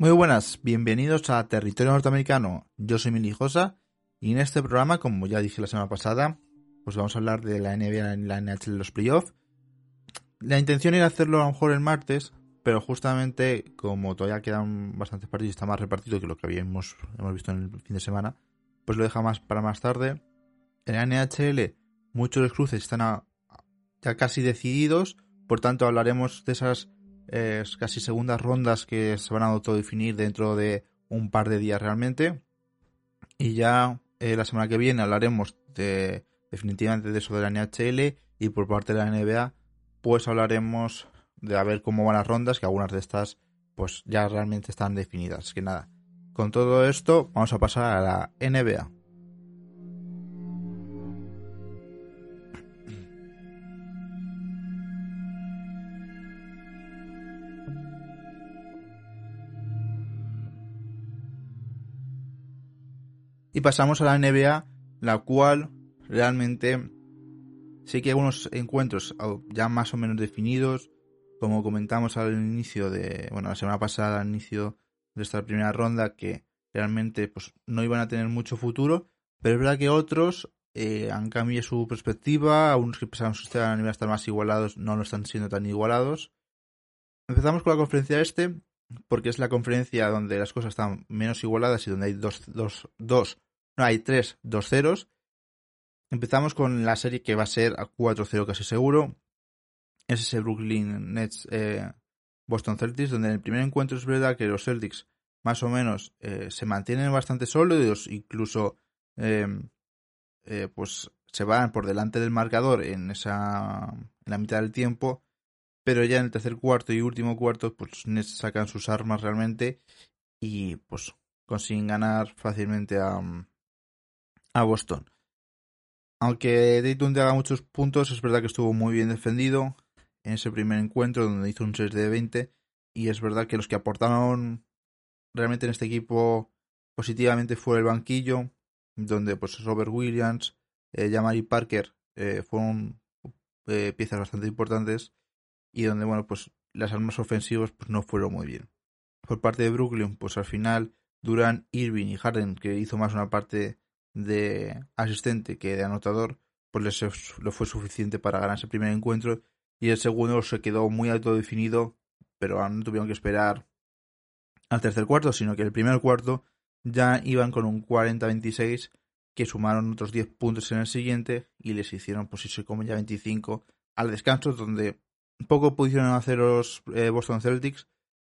Muy buenas, bienvenidos a Territorio Norteamericano. Yo soy Mili Josa y en este programa, como ya dije la semana pasada, pues vamos a hablar de la NBA y la NHL de los playoffs. La intención era hacerlo a lo mejor el martes, pero justamente como todavía quedan bastantes partidos y está más repartido que lo que habíamos hemos visto en el fin de semana, pues lo deja más para más tarde. En la NHL muchos de los cruces están ya casi decididos, por tanto hablaremos de esas es casi segundas rondas que se van a autodefinir dentro de un par de días realmente. Y ya eh, la semana que viene hablaremos de definitivamente de eso de la NHL y por parte de la NBA pues hablaremos de a ver cómo van las rondas, que algunas de estas pues ya realmente están definidas. Que nada, con todo esto vamos a pasar a la NBA. Y pasamos a la NBA, la cual realmente sí que hay algunos encuentros ya más o menos definidos, como comentamos al inicio de, bueno, la semana pasada, al inicio de esta primera ronda, que realmente pues no iban a tener mucho futuro, pero es verdad que otros eh, han cambiado su perspectiva, algunos que pensábamos que iban a estar más igualados no lo están siendo tan igualados. Empezamos con la conferencia este, porque es la conferencia donde las cosas están menos igualadas y donde hay dos, dos, dos no hay tres, dos ceros. Empezamos con la serie que va a ser a 4-0 casi seguro. Es ese Brooklyn Nets eh, Boston Celtics, donde en el primer encuentro es verdad que los Celtics más o menos eh, se mantienen bastante sólidos, incluso em, eh, pues se van por delante del marcador en esa en la mitad del tiempo pero ya en el tercer cuarto y último cuarto, pues sacan sus armas realmente y pues consiguen ganar fácilmente a, a Boston. Aunque Dayton te haga muchos puntos, es verdad que estuvo muy bien defendido en ese primer encuentro donde hizo un 6 de 20 y es verdad que los que aportaron realmente en este equipo positivamente fue el banquillo, donde pues Robert Williams, eh, Jamari Parker eh, fueron eh, piezas bastante importantes y donde, bueno, pues las armas ofensivas pues no fueron muy bien. Por parte de Brooklyn, pues al final Durant, Irving y Harden, que hizo más una parte de asistente que de anotador, pues les lo fue suficiente para ganar ese primer encuentro y el segundo se quedó muy alto definido, pero no tuvieron que esperar al tercer cuarto, sino que el primer cuarto ya iban con un 40-26 que sumaron otros 10 puntos en el siguiente y les hicieron pues eso como ya 25 al descanso donde poco pudieron hacer los eh, Boston Celtics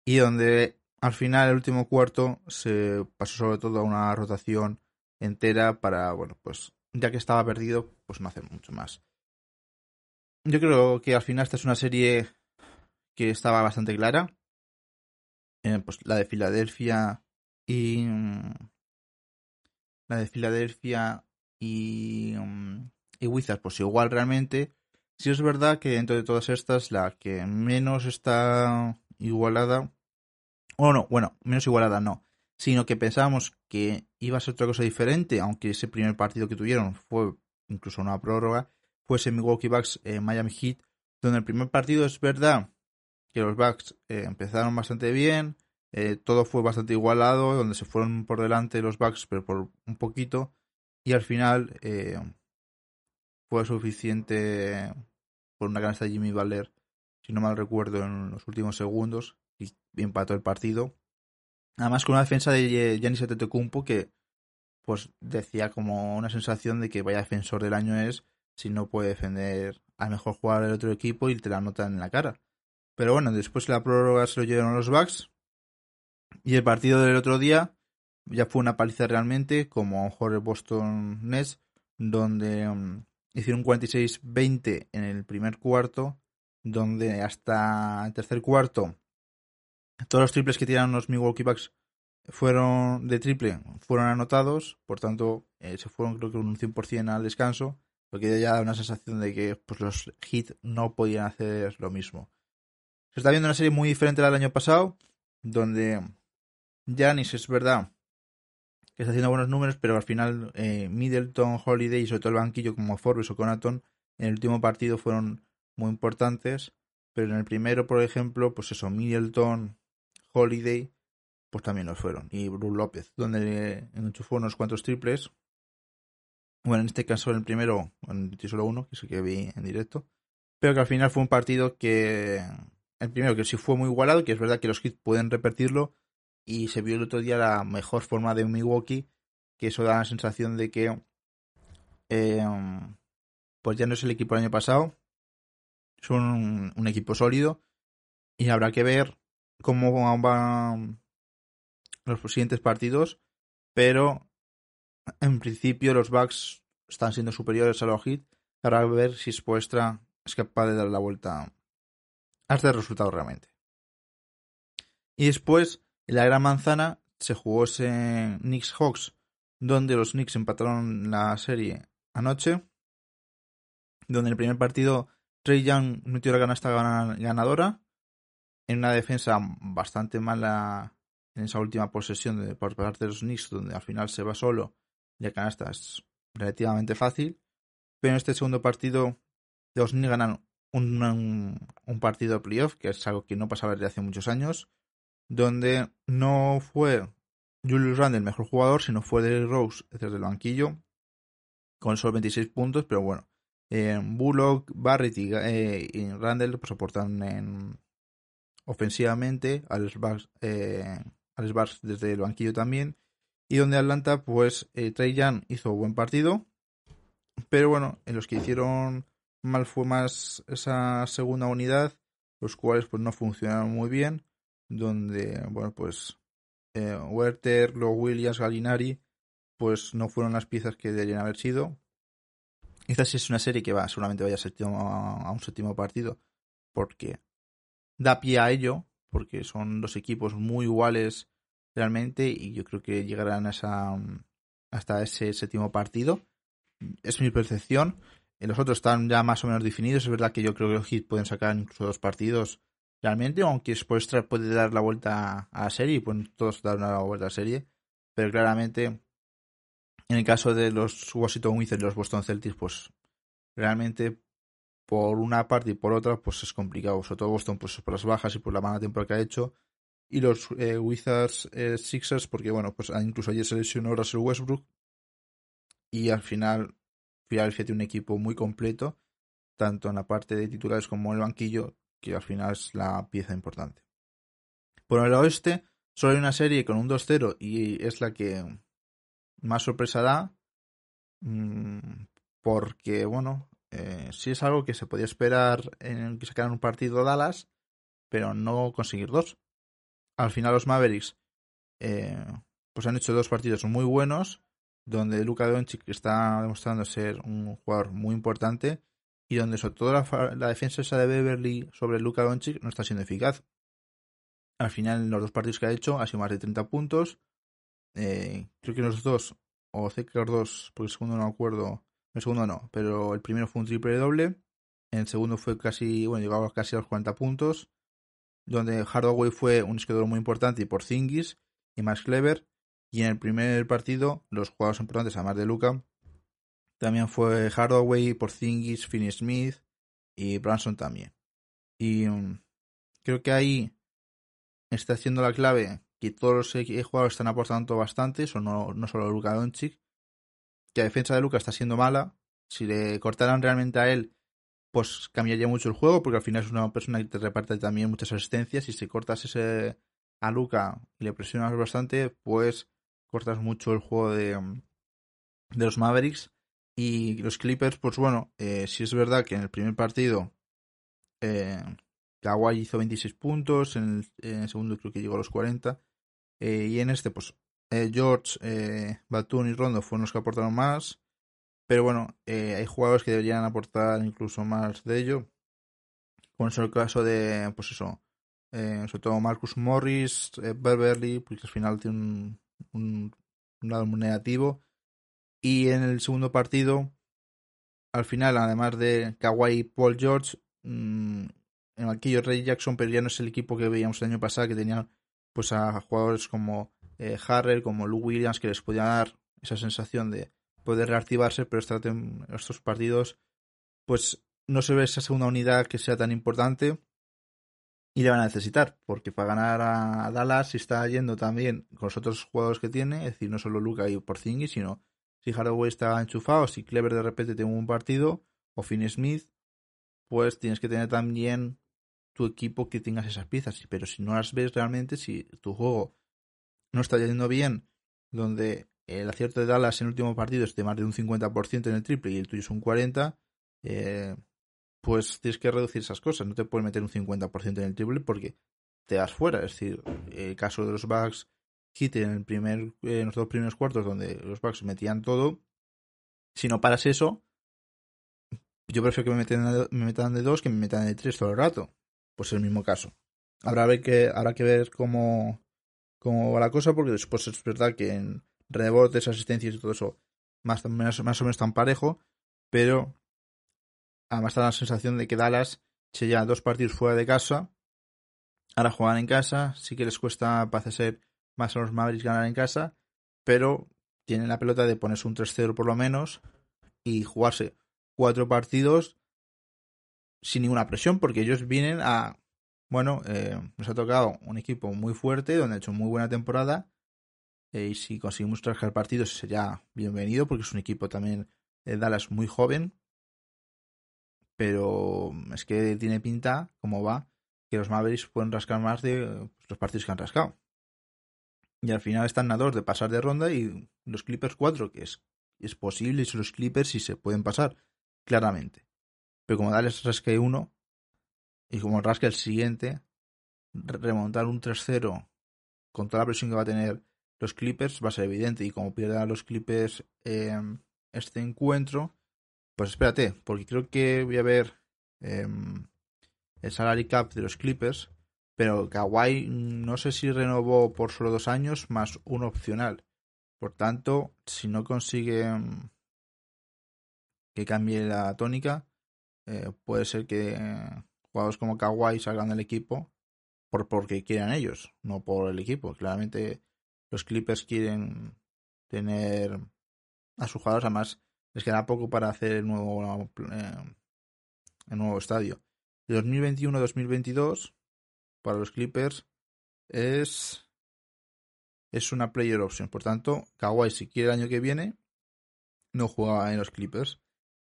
y donde al final el último cuarto se pasó sobre todo a una rotación entera para, bueno, pues ya que estaba perdido, pues no hacer mucho más. Yo creo que al final esta es una serie que estaba bastante clara. Eh, pues la de Filadelfia y... Mm, la de Filadelfia y... Mm, y Wizards, pues igual realmente. Sí es verdad que dentro de todas estas, la que menos está igualada... O no, bueno, menos igualada no sino que pensábamos que iba a ser otra cosa diferente, aunque ese primer partido que tuvieron fue incluso una prórroga, fue ese Milwaukee Bucks eh, Miami Heat, donde el primer partido es verdad que los Bucks eh, empezaron bastante bien, eh, todo fue bastante igualado, donde se fueron por delante los Bucks, pero por un poquito, y al final fue suficiente por una canasta de Jimmy Butler, si no mal recuerdo, en los últimos segundos, y empató el partido. Además con una defensa de Giannis Antetokounmpo que pues decía como una sensación de que vaya defensor del año es si no puede defender al mejor jugador del otro equipo y te la notan en la cara. Pero bueno, después la prórroga se lo llevaron los Bucks Y el partido del otro día ya fue una paliza realmente, como Jorge Boston Nets, donde um, hicieron 46-20 en el primer cuarto, donde hasta el tercer cuarto todos los triples que tiraron los Milwaukee Bucks fueron de triple fueron anotados, por tanto eh, se fueron creo que un 100% al descanso, lo que ya da una sensación de que pues, los Heat no podían hacer lo mismo. Se está viendo una serie muy diferente al año pasado, donde Janis es verdad que está haciendo buenos números, pero al final eh, Middleton, Holiday y sobre todo el banquillo como Forbes o Conaton en el último partido fueron muy importantes, pero en el primero, por ejemplo, pues eso, Middleton, Holiday, pues también lo fueron, y Bruce López, donde enchufó unos cuantos triples. Bueno, en este caso en el primero, en el solo uno, que es el que vi en directo, pero que al final fue un partido que el primero que sí fue muy igualado, que es verdad que los hits pueden repetirlo, y se vio el otro día la mejor forma de Milwaukee, que eso da la sensación de que eh, pues ya no es el equipo del año pasado, son un, equipo sólido y habrá que ver cómo van los siguientes partidos, pero en principio los Bucks están siendo superiores a los Heat, habrá que ver si Spoestra es capaz de dar la vuelta a este resultado realmente. Y después en la Gran Manzana se jugó ese Knicks Hawks, donde los Knicks empataron la serie anoche, donde en el primer partido Trey Young metió la canasta ganadora en una defensa bastante mala en esa última posesión de, por parte de los Knicks, donde al final se va solo y la canasta es relativamente fácil. Pero en este segundo partido, los Knicks ganan un, un partido de playoff, que es algo que no pasaba desde hace muchos años donde no fue Julius Randle el mejor jugador, sino fue Derrick Rose desde el banquillo, con solo 26 puntos, pero bueno, eh, Bullock, Barrett y, eh, Randle pues en, ofensivamente, a los eh, desde el banquillo también, y donde Atlanta, pues eh, Trey Young hizo buen partido, pero bueno, en los que hicieron mal fue más esa segunda unidad, los cuales pues no funcionaron muy bien, donde, bueno, pues eh, Werther, los Williams, Galinari, pues no fueron las piezas que deberían haber sido. Esta sí es una serie que va, seguramente vaya a, un séptimo partido, porque da pie a ello, porque son dos equipos muy iguales realmente, y yo creo que llegarán a esa, hasta ese séptimo partido. Es mi percepción. Los otros están ya más o menos definidos. Es verdad que yo creo que los Heat pueden sacar incluso dos partidos realmente, aunque Spoelstra puede dar la vuelta a la serie y pueden todos dar una vuelta a la serie, pero claramente en el caso de los Washington Wizards y los Boston Celtics, pues realmente por una parte y por otra, pues es complicado. Sobre todo Boston, pues por las bajas y por la mala temporada que ha hecho. Y los eh, Wizards eh, Sixers, porque bueno, pues incluso ayer se lesionó Russell Westbrook. Y al final, Philadelphia tiene un equipo muy completo, tanto en la parte de titulares como en el banquillo, que al final es la pieza importante. Por el oeste, solo hay una serie con un 2-0 y es la que más sorpresa da. Mm, porque, bueno, eh, sí es algo que se podía esperar en que sacaran un partido Dallas, pero no conseguir dos. Al final los Mavericks eh, pues han hecho dos partidos muy buenos, donde Luka Doncic está demostrando ser un jugador muy importante y donde sobre todo la, defensa esa de Beverly sobre Luka Doncic no está siendo eficaz. Al final, en los dos partidos que ha hecho, ha sido más de 30 puntos. Eh, creo que los dos, o sé que los dos, porque el segundo no acuerdo, el segundo no, pero el primero fue un triple doble. El segundo fue casi, bueno, llegaba casi a los 40 puntos. Donde Hardaway fue un esquedor muy importante y por Zingis y más clever. Y en el primer partido, los jugadores importantes, además de Luca, también fue Hardaway, Porzingis, Finney Smith y Branson también. Y um, creo que ahí está haciendo la clave que todos los jugadores están aportando bastante, son no, no solo Luka Doncic, que la defensa de Luka está siendo mala. Si le cortaran realmente a él, pues cambiaría mucho el juego, porque al final es una persona que te reparte también muchas asistencias. Y si cortas ese a Luka y le presionas bastante, pues cortas mucho el juego de, um, de los Mavericks. Y los Clippers, pues bueno, eh, si es verdad que en el primer partido eh, Kawhi hizo 26 puntos, en el, segundo creo que llegó a los 40, Eh, y en este, pues, eh, George, eh, Batum y Rondo fueron los que aportaron más. Pero bueno, hay jugadores que deberían aportar incluso más de ello. Como es el caso de, pues eso, sobre todo Marcus Morris, Beverly, porque al final tiene un, un, lado muy negativo. Y en el segundo partido, al final, además de Kawhi y Paul George, mmm, en aquello Ray Jackson, pero ya no es el equipo que veíamos el año pasado, que tenían pues a jugadores como eh, Harrell, como Lou Williams, que les podían dar esa sensación de poder reactivarse, pero estos partidos, pues no se ve esa segunda unidad que sea tan importante y le van a necesitar, porque para ganar a Dallas, si está yendo también con los otros jugadores que tiene, es decir, no solo Luca y Porzingis, sino si Haraway está enchufado, si Clever de repente tiene un partido, o Finn Smith, pues tienes que tener también tu equipo que tengas esas piezas. Pero si no las ves realmente, si tu juego no está yendo bien, donde el acierto de Dallas en el último partido es de más de un 50% en el triple y el tuyo es un 40%, eh, pues tienes que reducir esas cosas. No te puedes meter un 50% en el triple porque te das fuera. Es decir, el caso de los Bucks Hit en, el primer, en los dos primeros cuartos donde los Bucks metían todo. Si no paras eso, yo prefiero que me metan, me metan de dos que me metan de tres todo el rato pues es el mismo caso. Habrá que, habrá que ver cómo, va la cosa, porque después es verdad que en rebotes, asistencias y todo eso, más, más, o menos tan parejo, pero además da la sensación de que Dallas se lleva dos partidos fuera de casa, ahora juegan en casa, sí que les cuesta, parece ser, más a los Mavericks ganar en casa, pero tienen la pelota de ponerse un 3-0 por lo menos y jugarse cuatro partidos sin ninguna presión, porque ellos vienen a. Bueno, eh, nos ha tocado un equipo muy fuerte, donde ha hecho muy buena temporada. Eh, y si conseguimos trabajar partidos sería bienvenido, porque es un equipo también de Dallas muy joven. Pero es que tiene pinta, como va, que los Mavericks pueden rascar más de pues, los partidos que han rascado. Y al final están a dos de pasar de ronda y los Clippers cuatro, que es, es posible, y los Clippers si se pueden pasar, claramente. Pero como Dallas rasque uno y como rasque el siguiente, remontar un 3-0 con toda la presión que va a tener los Clippers va a ser evidente. Y como pierdan los Clippers este encuentro, pues espérate, porque creo que voy a ver em, el salary cap de los Clippers. Pero Kawhi no sé si renovó por solo dos años más un opcional. Por tanto, si no consigue em, que cambie la tónica, eh, puede ser que jugadores como Kawhi salgan del equipo por porque quieran ellos, no por el equipo. Claramente los Clippers quieren tener a sus jugadores, además les queda poco para hacer el nuevo, eh, el nuevo estadio. De 2021-2022 para los Clippers es es una player option. Por tanto, Kawhi si quiere el año que viene no juega en los Clippers.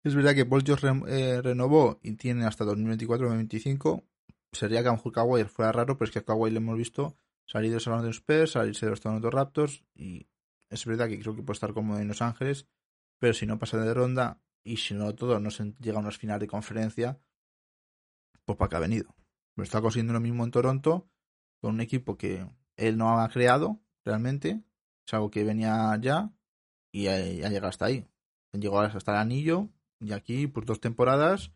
Es verdad que Paul George eh, renovó y tiene hasta 2024-2025. Sería que a lo mejor Kawhi fuera raro, pero es que a Kawhi le hemos visto salir de los Spurs, salirse de los Toronto Raptors y es verdad que creo que puede estar cómodo en Los Ángeles, pero si no pasa de ronda y si no todo no se llega a unas finales de conferencia, pues para qué ha venido. Pero está consiguiendo lo mismo en Toronto con un equipo que él no ha creado realmente, es algo que venía ya y ha, llegado hasta ahí. Llegó hasta el anillo y aquí, por dos temporadas,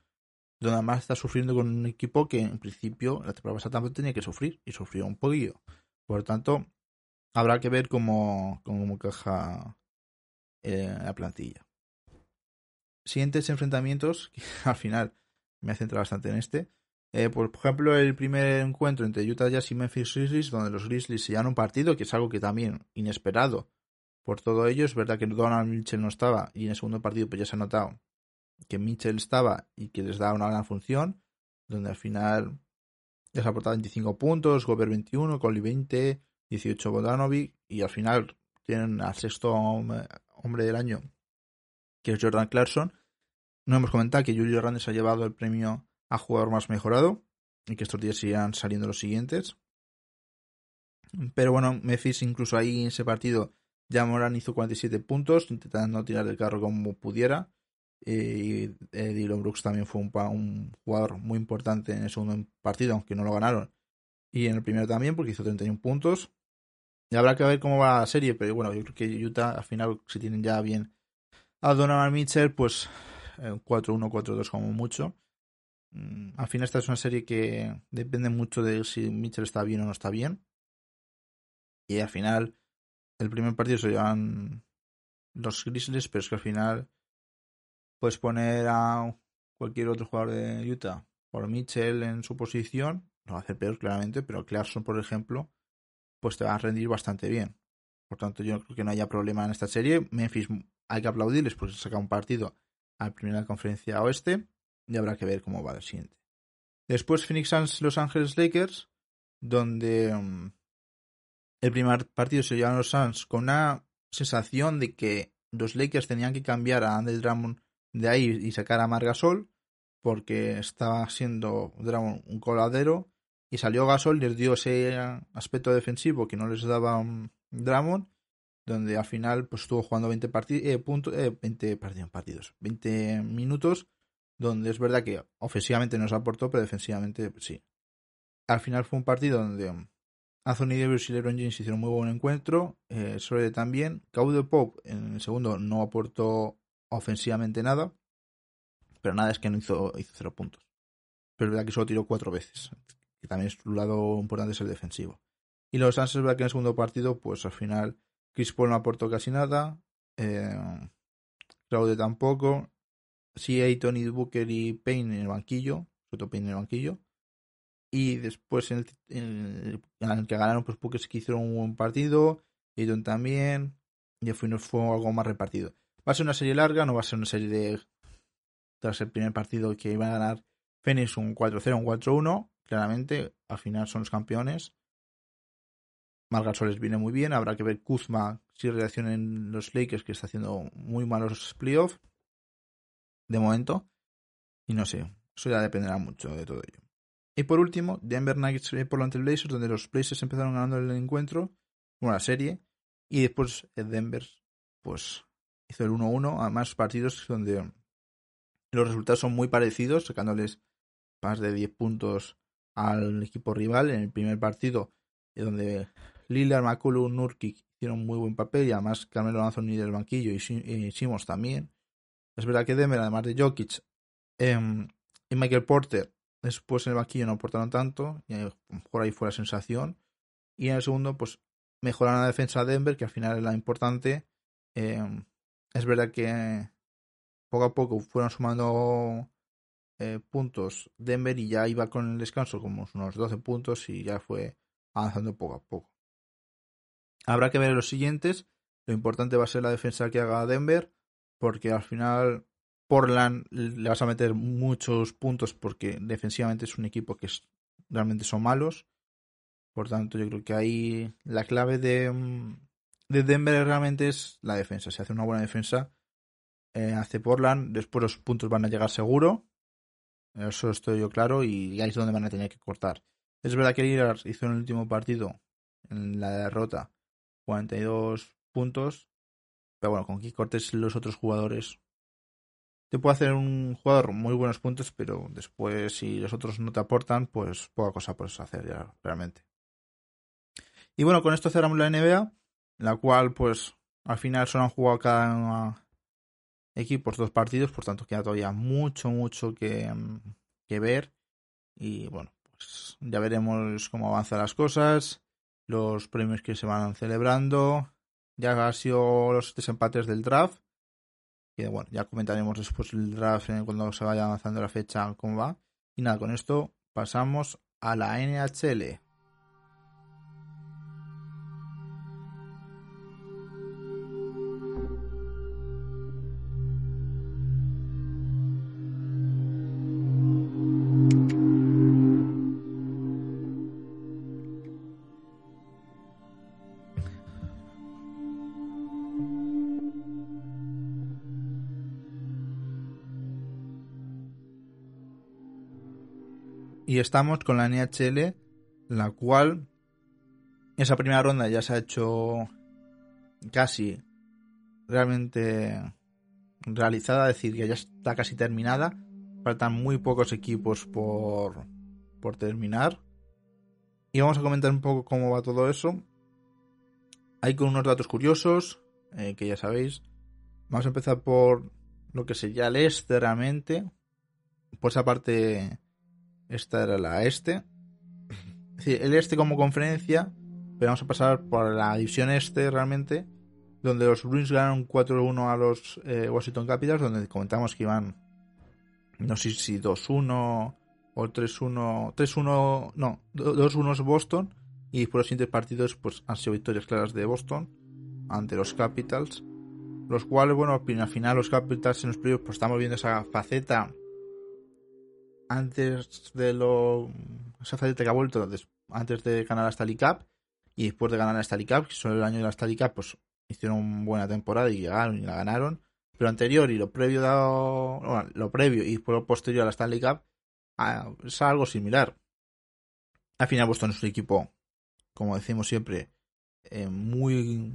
donde además está sufriendo con un equipo que en principio la temporada pasada tenía que sufrir y sufrió un poquillo. Por lo tanto, habrá que ver cómo, cómo caja eh, la plantilla. Siguientes enfrentamientos, que al final me ha centrado bastante en este. Eh, por, ejemplo, el primer encuentro entre Utah Jazz y Memphis Grizzlies, donde los Grizzlies se un partido, que es algo que también inesperado por todo ello. Es verdad que Donald Mitchell no estaba y en el segundo partido pues ya se ha notado que Mitchell estaba y que les da una gran función, donde al final les ha aportado 25 puntos, Gobert 21, Coley 20, 18 Bodanovic y al final tienen al sexto hombre del año, que es Jordan Clarkson. No hemos comentado que Julio Hernández ha llevado el premio a jugador más mejorado y que estos días sigan saliendo los siguientes. Pero bueno, Memphis incluso ahí en ese partido ya Morán hizo 47 puntos, intentando tirar del carro como pudiera y eh, Dylan Brooks también fue un, jugador muy importante en el segundo partido, aunque no lo ganaron. Y en el primero también, porque hizo 31 puntos. Y habrá que ver cómo va la serie, pero bueno, yo creo que Utah al final, si tienen ya bien a Donovan Mitchell, pues 4-1, 4-2 como mucho. Mm, al final esta es una serie que depende mucho de si Mitchell está bien o no está bien. Y al final el primer partido se llevan los Grizzlies, pero es que al final puedes poner a cualquier otro jugador de Utah por Mitchell en su posición, lo va a hacer peor claramente, pero Clarkson, por ejemplo, pues te va a rendir bastante bien. Por tanto, yo creo que no haya problema en esta serie. Memphis hay que aplaudirles porque saca un partido a la primera conferencia oeste y habrá que ver cómo va el siguiente. Después Phoenix Suns Los Angeles Lakers, donde mm, el primer partido se llevaron los Suns con una sensación de que los Lakers tenían que cambiar a Andre Drummond de ahí y sacar a Margasol porque estaba siendo Drummond un coladero y salió Gasol, les dio ese aspecto defensivo que no les daba um, Dramon, donde al final pues estuvo jugando 20 partidos, eh, puntos, eh, 20 partidos, 20 minutos, donde es verdad que ofensivamente nos aportó, pero defensivamente sí. Al final fue un partido donde um, Anthony Davis y LeBron James hicieron muy buen encuentro, eh, Sole también, Caude Pop en el segundo no aportó ofensivamente nada, pero nada es que no hizo, hizo cero puntos. Pero es verdad que solo tiró cuatro veces que también es un lado importante es el defensivo. Y los Suns es verdad que en el segundo partido, pues al final Chris Paul no aportó casi nada, eh, Claude tampoco, sí hay Tony Booker y Payne en el banquillo, sobre todo Payne en el banquillo, y después en el, que ganaron, pues Booker sí que hicieron un buen partido, Ayton también, y al final fue algo más repartido. Va a ser una serie larga, no va a ser una serie de tras el primer partido que iban a ganar Phoenix un 4-0, un 4-1, claramente, al final son los campeones. Margasol les viene muy bien, habrá que ver Kuzma si reacciona en los Lakers, que está haciendo muy malos playoffs de momento. Y no sé, eso ya dependerá mucho de todo ello. Y por último, Denver Nuggets por delante Blazers, donde los Blazers empezaron ganando el encuentro, la serie, y después Denver, pues, hizo el 1-1, además partidos donde los resultados son muy parecidos, sacándoles más de 10 puntos al equipo rival en el primer partido, donde Lillard, McCollum, Nurkic hicieron muy buen papel y además Carmelo Anthony del banquillo y, Simons también. Es verdad que Denver, además de Jokic em, y Michael Porter, después en el banquillo no aportaron tanto, y por ahí fue la sensación. Y en el segundo, pues mejoraron la defensa de Denver, que al final es la importante. Em, es verdad que poco a poco fueron sumando eh, puntos Denver y ya iba con el descanso como unos 12 puntos y ya fue avanzando poco a poco. Habrá que ver los siguientes. Lo importante va a ser la defensa que haga Denver porque al final Portland le vas a meter muchos puntos porque defensivamente es un equipo que realmente son malos. Por tanto, yo creo que ahí la clave de, mm, de Denver realmente es la defensa. Si hace una buena defensa, eh, hace Portland, después los puntos van a llegar seguro. Eso estoy yo claro y ahí es donde van a tener que cortar. Es verdad que Lillard hizo en el último partido, en la derrota, 42 puntos. Pero bueno, con que cortes los otros jugadores. Te puede hacer un jugador muy buenos puntos, pero después si los otros no te aportan, pues poca cosa puedes hacer ya realmente. Y bueno, con esto cerramos la NBA, la cual pues al final solo han jugado cada equipos dos partidos, por tanto queda todavía mucho, mucho que, que ver. Y bueno, pues ya veremos cómo avanzan las cosas, los premios que se van celebrando. Ya han sido los desempates del draft. Que bueno, ya comentaremos después el draft cuando se vaya avanzando la fecha cómo va. Y nada, con esto pasamos a la NHL. Y estamos con la NHL, la cual esa primera ronda ya se ha hecho casi realmente realizada, es decir, que ya está casi terminada. Faltan muy pocos equipos por, por terminar. Y vamos a comentar un poco cómo va todo eso. hay con unos datos curiosos, eh, que ya sabéis. Vamos a empezar por lo que sería el realmente. Por esa parte, esta era la este. el este como conferencia, pero vamos a pasar por la división este realmente, donde los Bruins ganaron 4-1 a los eh, Washington Capitals, donde comentamos que iban, no sé si 2-1 o 3-1, 3-1, no, 2-1 Boston, y por los siguientes partidos pues han sido victorias claras de Boston ante los Capitals, los cuales, bueno, al final los Capitals en los playoffs pues estamos viendo esa faceta antes de lo esa faceta que ha vuelto antes de ganar la Stanley Cup y después de ganar la Stanley Cup, que son el año de la Stanley Cup, pues hicieron buena temporada y llegaron y la ganaron. Pero anterior y lo previo dado, lo previo y por lo posterior a la Stanley Cup ah, es algo similar. Al final Boston es un equipo, como decimos siempre, eh, muy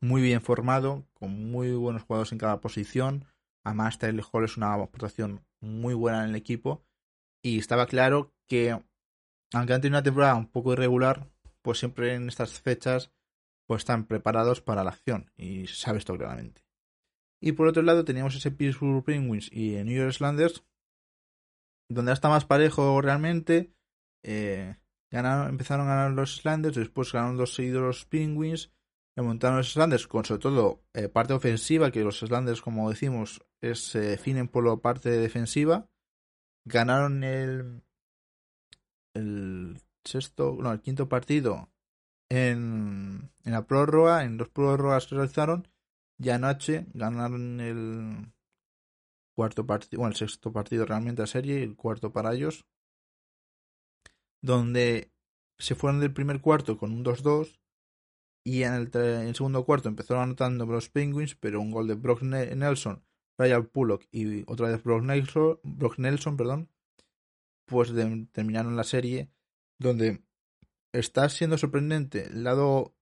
muy bien formado, con muy buenos jugadores en cada posición. Además, Tyler Hall es una aportación muy buena en el equipo. Y estaba claro que, aunque han tenido una temporada un poco irregular, pues siempre en estas fechas pues están preparados para la acción. Y se sabe esto claramente. Y por otro lado teníamos ese Pittsburgh Penguins y New York Islanders, donde está más parejo realmente. Eh, ganaron, empezaron a ganar los Islanders, después ganaron dos seguidos los Penguins montaron los Islanders con sobre todo eh, parte ofensiva, que los Islanders, como decimos, se definen por la parte defensiva. Ganaron el, el sexto, no, el quinto partido en, en la prórroga, en dos prórrogas que realizaron. Y anoche ganaron el cuarto partido, bueno, el sexto partido realmente a serie, el cuarto para ellos. Donde se fueron del primer cuarto con un 2-2 y en el, segundo cuarto empezaron anotando los Penguins, pero un gol de Brock Nelson, Ryan Pullock y otra vez Brock Nelson, Brock Nelson perdón, pues terminaron la serie donde está siendo sorprendente el lado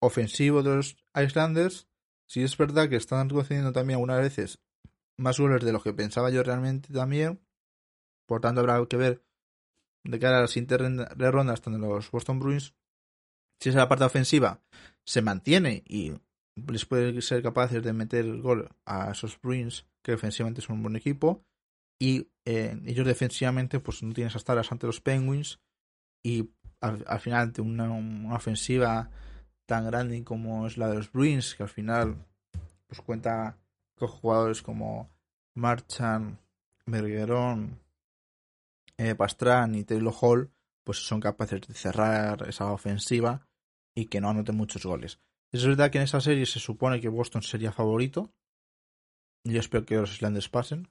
ofensivo de los Islanders. Si es verdad que están concediendo también algunas veces más goles de lo que pensaba yo realmente también. Por tanto, habrá que ver de cara a las siguientes rondas de los Boston Bruins si esa parte ofensiva se mantiene y les puede ser capaces de meter gol a esos Bruins que defensivamente son un buen equipo y eh, ellos defensivamente pues no tienen esas taras ante los Penguins y al, final ante una, ofensiva tan grande como es la de los Bruins que al final pues cuenta con jugadores como Marchand, Bergeron, eh, Pastran y Taylor Hall pues son capaces de cerrar esa ofensiva y que no anote muchos goles. Es verdad que en esa serie se supone que Boston sería favorito. Yo espero que los Islanders pasen.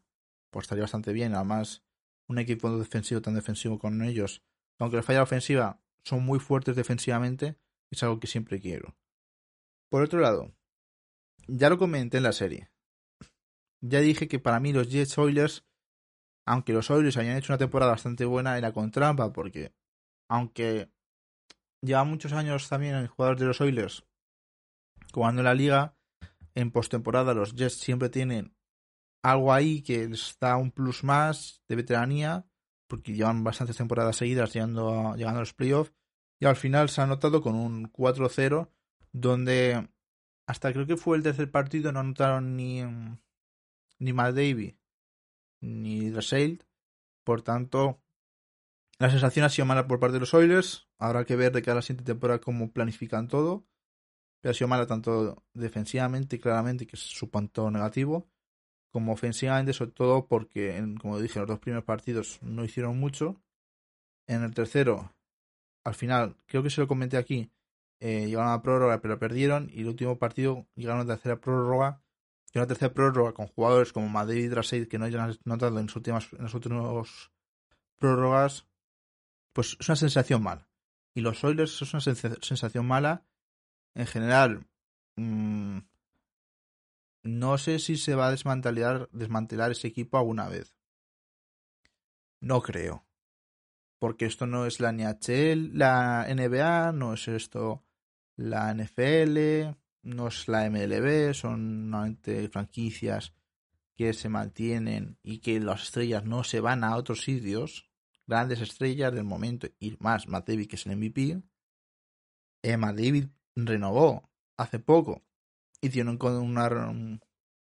Pues estaría bastante bien. Además, un equipo defensivo tan defensivo con ellos, aunque les falla la ofensiva, son muy fuertes defensivamente. Es algo que siempre quiero. Por otro lado, ya lo comenté en la serie. Ya dije que para mí los Jets Oilers, aunque los Oilers hayan hecho una temporada bastante buena, era con trampa, porque aunque lleva muchos años también el jugador de los Oilers jugando en la liga. En postemporada los Jets siempre tienen algo ahí que les da un plus más de veteranía, porque llevan bastantes temporadas seguidas llegando a, llegando a los playoffs. Y al final se ha notado con un 4-0, donde hasta creo que fue el tercer partido no anotaron ni, ni Davy ni Dressel. Por tanto, la sensación ha sido mala por parte de los Oilers. Habrá que ver de cada siguiente temporada cómo planifican todo. Pero ha sido mala tanto defensivamente, claramente, que es su punto negativo, como ofensivamente, sobre todo porque, como dije, en los dos primeros partidos no hicieron mucho. En el tercero, al final, creo que se lo comenté aquí, eh, llegaron a la prórroga, pero perdieron. Y el último partido llegaron a la tercera prórroga. Y una tercera prórroga con jugadores como Madrid y Draseid que no hayan notado en, las últimas, en las últimas prórrogas pues es una sensación mala. Y los Oilers es una sensación mala. En general, mm, no sé si se va a desmantelar, desmantelar ese equipo alguna vez. No creo. Porque esto no es la NHL, la NBA, no es esto la NFL, no es la MLB, son franquicias que se mantienen y que las estrellas no se van a otros sitios grandes estrellas del momento y más Matt David que es el MVP. Eh, Matt David renovó hace poco hicieron con una,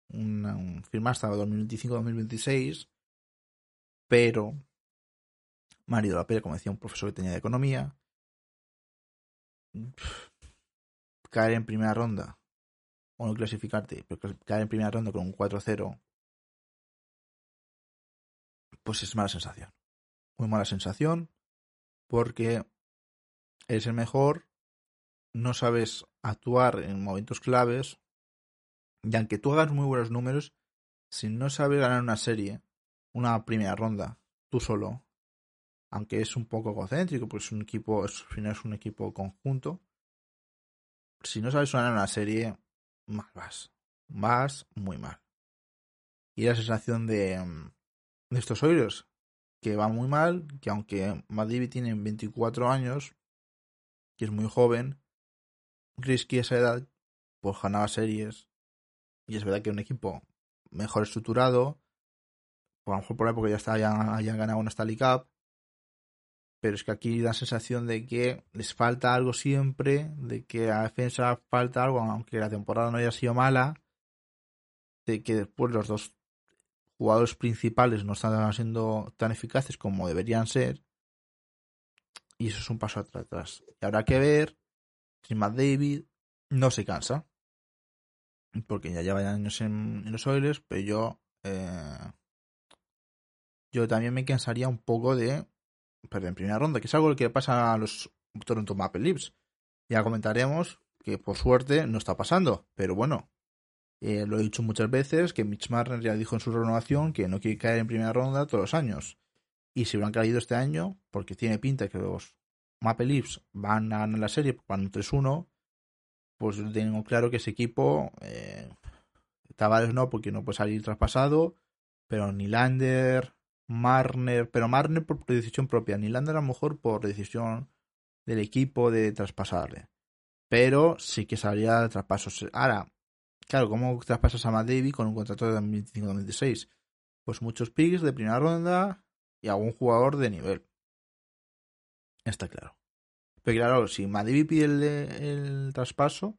una, un firma hasta 2025-2026, pero marido la pena, como decía un profesor que tenía de economía, caer en primera ronda o no clasificarte, pero caer en primera ronda con un 4-0, pues es mala sensación. Muy mala sensación porque eres el mejor, no sabes actuar en momentos claves y aunque tú hagas muy buenos números, si no sabes ganar una serie, una primera ronda, tú solo, aunque es un poco egocéntrico, porque es un equipo, es, al final es un equipo conjunto, si no sabes ganar una serie, mal vas. Vas muy mal. Y la sensación de, de estos Oilers, que va muy mal, que aunque Madrid tiene 24 años, que es muy joven, que a esa edad, pues ganaba series. Y es verdad que un equipo mejor estructurado, por lo mejor por la época ya está, hayan ganado una Stanley Cup, pero es que aquí da la sensación de que les falta algo siempre, de que a la defensa falta algo, aunque la temporada no haya sido mala, de que después los dos jugadores principales no están siendo tan eficaces como deberían ser, y eso es un paso atrás. Y habrá que ver Matt David no se cansa, porque ya lleva años en, los Oilers, pero yo, eh, yo también me cansaría un poco de pero en primera ronda, que es algo que pasa a los Toronto Maple Leafs. Ya comentaremos que por suerte no está pasando, pero bueno, eh, lo he dicho muchas veces que Mitch Marner ya dijo en su renovación que no quiere caer en primera ronda todos los años. Y si hubieran caído este año, porque tiene pinta que los Maple van a ganar la serie, van 3-1, pues tengo claro que ese equipo, eh, Tavares no, porque no puede salir traspasado, pero ni Lander, Marner, pero Marner por decisión propia, Nylander a lo mejor por decisión del equipo de traspasarle. Pero sí que salía de traspasos. Ahora, claro, ¿cómo traspasas a Matt Davy con un contrato de 2025-2026? Pues muchos picks de primera ronda y algún jugador de nivel. Está claro. Pero claro, si Matt pide el, traspaso,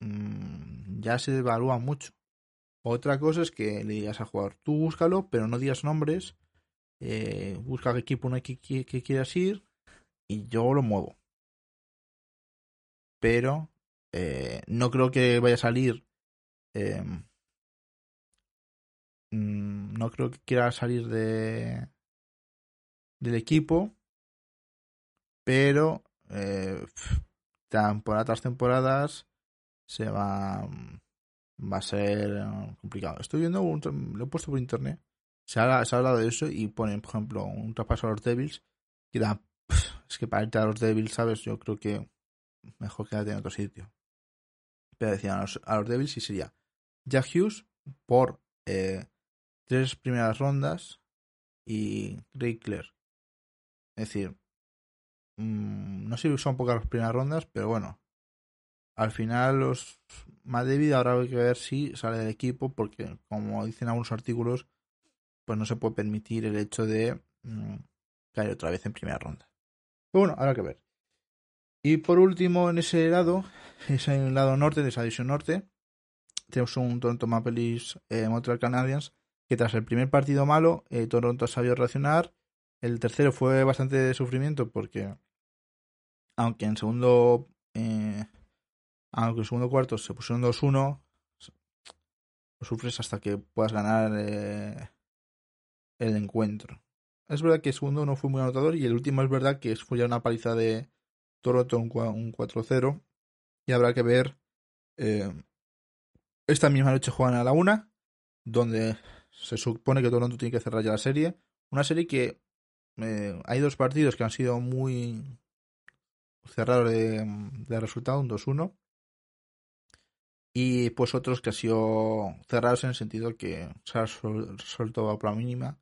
mm, ya se evalúa mucho. Otra cosa es que le digas al jugador, tú búscalo, pero no digas nombres eh, busca qué equipo no que, que, quieras ir y yo lo muevo. Pero eh, no creo que vaya a salir. Eh, no creo que quiera salir de del equipo. Pero eh, temporada tras temporadas se va va a ser complicado. Estoy viendo un, lo he puesto por internet se ha, hablado de eso y ponen, por ejemplo, un traspaso a los Devils y da, es que para irte a los Devils, ¿sabes? Yo creo que mejor quédate en otro sitio. Pero decían a los, a los Devils y sería Jack Hughes por eh, tres primeras rondas y Claire. Es decir, mmm, no sé si son pocas las primeras rondas, pero bueno, al final los más David ahora hay que ver si sale del equipo porque como dicen algunos artículos pues no se puede permitir el hecho de mm, caer otra vez en primera ronda. Pero bueno, habrá que ver. Y por último, en ese lado, es en el lado norte, de esa división norte, tenemos un Toronto Maple Leafs eh, Montreal Canadiens, que tras el primer partido malo, eh, Toronto ha sabido reaccionar. El tercero fue bastante de sufrimiento porque, aunque en segundo, eh, aunque en segundo cuarto se pusieron 2-1, sufres hasta que puedas ganar eh, el encuentro. Es verdad que el segundo no fue muy anotador y el último es verdad que fue ya una paliza de Toronto, un 4-0. Y habrá que ver. Eh, esta misma noche juegan a la una, donde se supone que Toronto tiene que cerrar ya la serie. Una serie que hay dos partidos que han sido muy cerrados de, de resultado, un 2-1 y pues otros que han sido cerrados en el sentido que se ha soltado por la mínima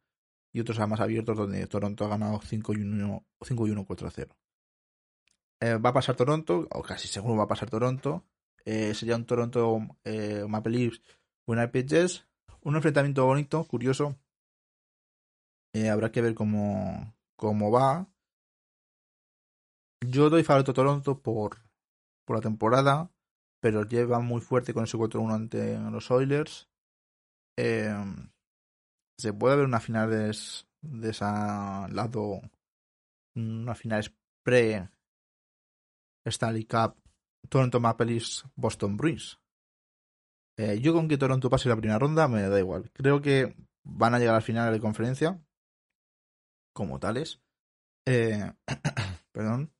y otros a más abiertos donde Toronto ha ganado 5 y 1, 5 y 1 4-0. Eh, va a pasar Toronto, o casi seguro va a pasar Toronto. Eh, sería un Toronto eh, Maple Leafs Winnipeg Jets. Un enfrentamiento bonito, curioso. Eh, habrá que ver cómo, cómo va. Yo doy favorito a Toronto por, por la temporada pero lleva muy fuerte con ese 4-1 ante los Oilers. Eh, se puede ver una final de, de esa lado, una final pre Stanley Cup, Toronto Maple Leafs, Boston Bruins. Eh, yo con que Toronto pase la primera ronda me da igual. Creo que van a llegar al final de conferencia como tales. Eh, perdón.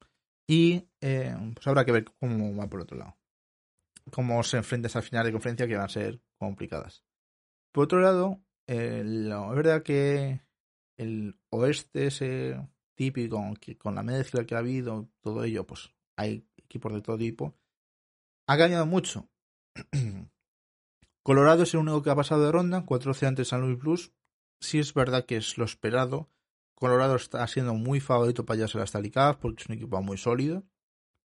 Y eh, pues habrá que ver cómo va por otro lado. Cómo se enfrenta esa final de conferencia que van a ser complicadas. Por otro lado, es verdad que el oeste ese típico, con la mezcla que ha habido, todo ello, pues hay equipos de todo tipo, ha ganado mucho. Colorado es el único que ha pasado de ronda, 4-0 ante San Luis Plus. Sí es verdad que es lo esperado. Colorado está siendo muy favorito para llevarse la Stanley Cup porque es un equipo muy sólido.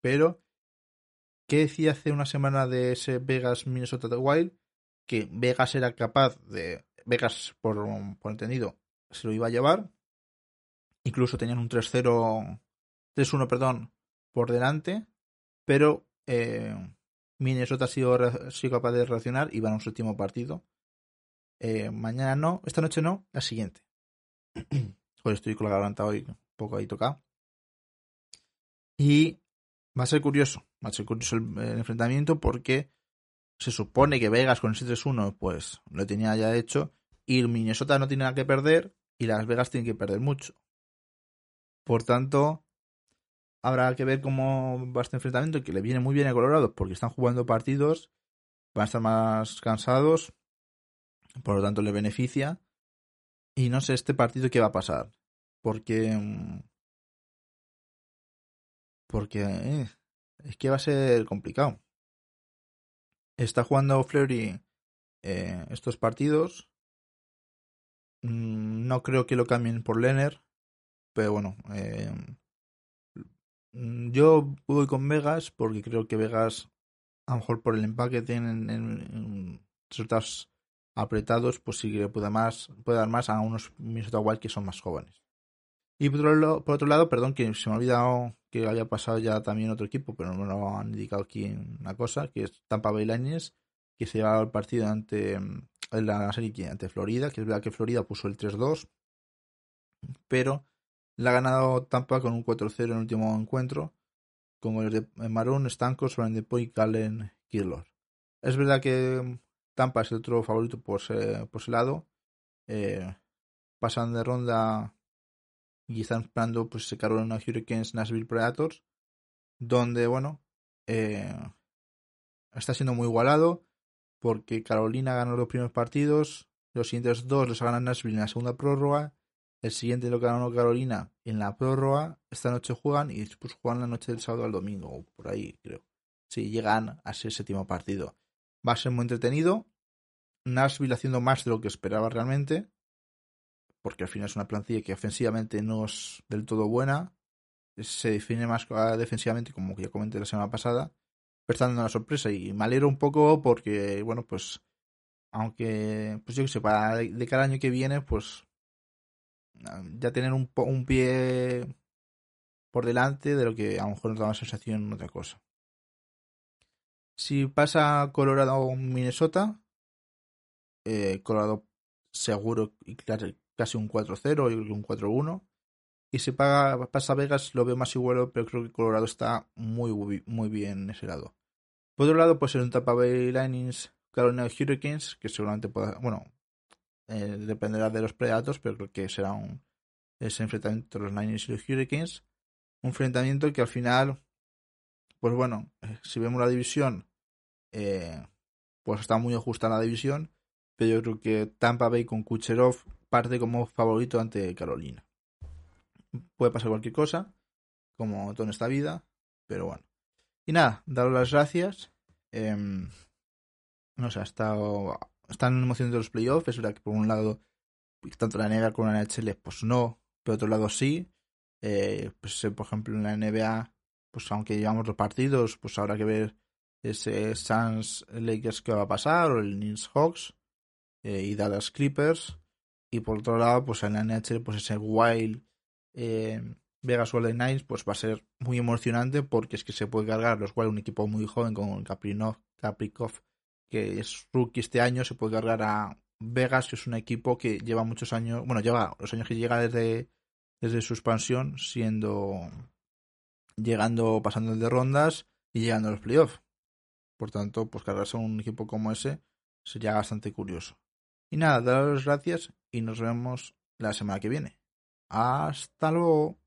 Pero, ¿qué decía hace una semana de ese Vegas Minnesota Wild? Que Vegas era capaz de. Vegas, por, por entendido, se lo iba a llevar. Incluso tenían un 3-0. 3-1, perdón, por delante. Pero eh, Minnesota ha sido, sido, capaz de reaccionar y van a un séptimo partido. Eh, mañana no, esta noche no, la siguiente. Hoy estoy con la garganta hoy un poco ahí tocado. Y va a ser curioso, va a ser curioso el, enfrentamiento porque se supone que Vegas con el 7-1 pues lo tenía ya hecho y Minnesota no tiene nada que perder y Las Vegas tienen que perder mucho. Por tanto, habrá que ver cómo va este enfrentamiento, que le viene muy bien a Colorado porque están jugando partidos, van a estar más cansados, por lo tanto le beneficia. Y no sé este partido qué va a pasar, porque... Mm, porque eh, es que va a ser complicado. Está jugando Fleury eh, estos partidos. Mm, no creo que lo cambien por Lenner, pero bueno, eh, yo voy con Vegas porque creo que Vegas, a lo mejor por el empaque tienen en, resultados apretados, pues sí que puede, más, puede dar más a unos Minnesota Wild que son más jóvenes. Y por otro, lado, perdón, que se me ha olvidado que había pasado ya también otro equipo, pero no me lo han indicado aquí una cosa, que es Tampa Bay Lightning, que se llevaba el partido ante la serie ante Florida, que es verdad que Florida puso el 3-2, pero la ha ganado Tampa con un 4-0 en el último encuentro, con goles de Maroon, Stankos, Point y Calen. Es verdad que Tampa es el otro favorito por, por ese lado. Eh, pasan de ronda y están esperando pues Carolina Hurricanes Nashville Predators donde bueno eh, está siendo muy igualado porque Carolina ganó los primeros partidos los siguientes dos los ha ganado Nashville en la segunda prórroga el siguiente lo ganó Carolina en la prórroga. Esta noche juegan y después juegan la noche del sábado al domingo, por ahí creo. Sí, llegan a ese séptimo partido. Va a ser muy entretenido. Nashville haciendo más de lo que esperaba realmente. Porque al final es una plantilla que ofensivamente no es del todo buena. Se define más defensivamente, como ya comenté la semana pasada. Pero está dando una sorpresa y me alegro un poco porque, bueno, pues. Aunque, pues yo que sé, para de cada año que viene, pues ya tener un, un pie por delante de lo que a lo mejor nos da la sensación en otra cosa. Si pasa Colorado o Minnesota, eh, Colorado seguro casi un 4-0 y un 4-1. Y si paga, pasa Vegas lo veo más igual, pero creo que Colorado está muy, muy bien en ese lado. Por otro lado, pues en un Tampa Bay Lightnings, Carolina Hurricanes, que seguramente pueda, bueno, eh, dependerá de los Predators, pero creo que será un ese enfrentamiento entre los Niners y los Hurricanes. Un enfrentamiento que al final, pues bueno, eh, si vemos la división, eh, pues está muy ajustada la división, pero yo creo que Tampa Bay con Kucherov parte como favorito ante Carolina. Puede pasar cualquier cosa, como todo en esta vida, pero bueno. Y nada, daros las gracias. Em, no sé, ha estado, están emocionando los playoffs. Es verdad que por un lado, tanto la NBA como la NHL, pues no. Por otro lado, sí. Eh, pues, eh, por ejemplo, en la NBA, pues aunque llevamos los partidos, pues habrá que ver ese Suns Lakers que va a pasar, o el Knicks Hawks eh, y Dallas Clippers. Y por otro lado, pues en la NHL, pues ese Wild Vegas Golden Knights, pues va a ser muy emocionante porque es que se puede cargar los Wild, un equipo muy joven con Caprinov, Kaprikov, que es rookie este año, se puede cargar a Vegas, que es un equipo que lleva muchos años, bueno, lleva los años que llega desde, desde su expansión, siendo, llegando, pasando de rondas y llegando a los playoffs. Por tanto, pues cargarse a un equipo como ese sería bastante curioso. Y nada, daros las gracias y nos vemos la semana que viene. Hasta luego.